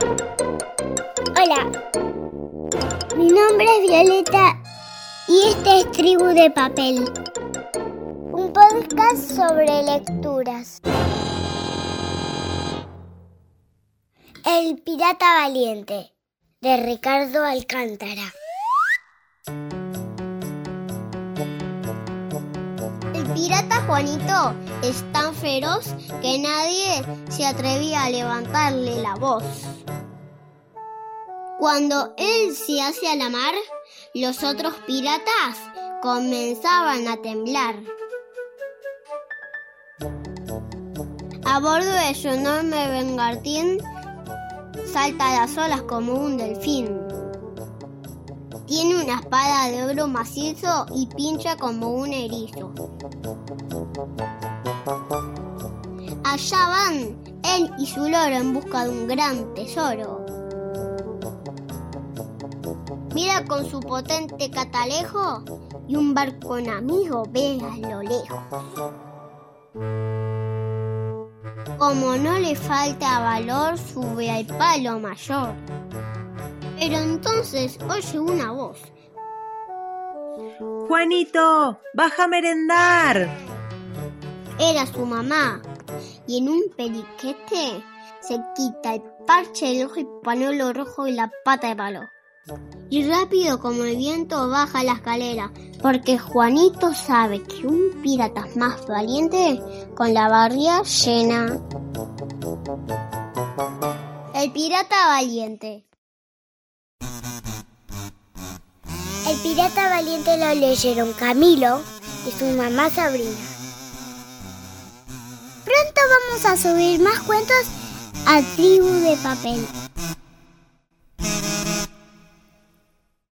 Hola, mi nombre es Violeta y este es Tribu de Papel, un podcast sobre lecturas. El Pirata Valiente, de Ricardo Alcántara. Pirata Juanito es tan feroz que nadie se atrevía a levantarle la voz. Cuando él se hace a la mar, los otros piratas comenzaban a temblar. A bordo de su enorme bengartín salta a las olas como un delfín. Tiene una espada de oro macizo y pincha como un erizo. Allá van él y su loro en busca de un gran tesoro. Mira con su potente catalejo y un barco con amigo ve a lo lejos. Como no le falta valor, sube al palo mayor. Pero entonces oye una voz. Juanito, baja a merendar. Era su mamá. Y en un periquete se quita el parche del ojo, el pañuelo rojo y la pata de palo. Y rápido como el viento baja la escalera, porque Juanito sabe que un pirata es más valiente con la barriga llena. El pirata valiente. Pirata valiente lo leyeron Camilo y su mamá Sabrina. Pronto vamos a subir más cuentos a Tribu de Papel.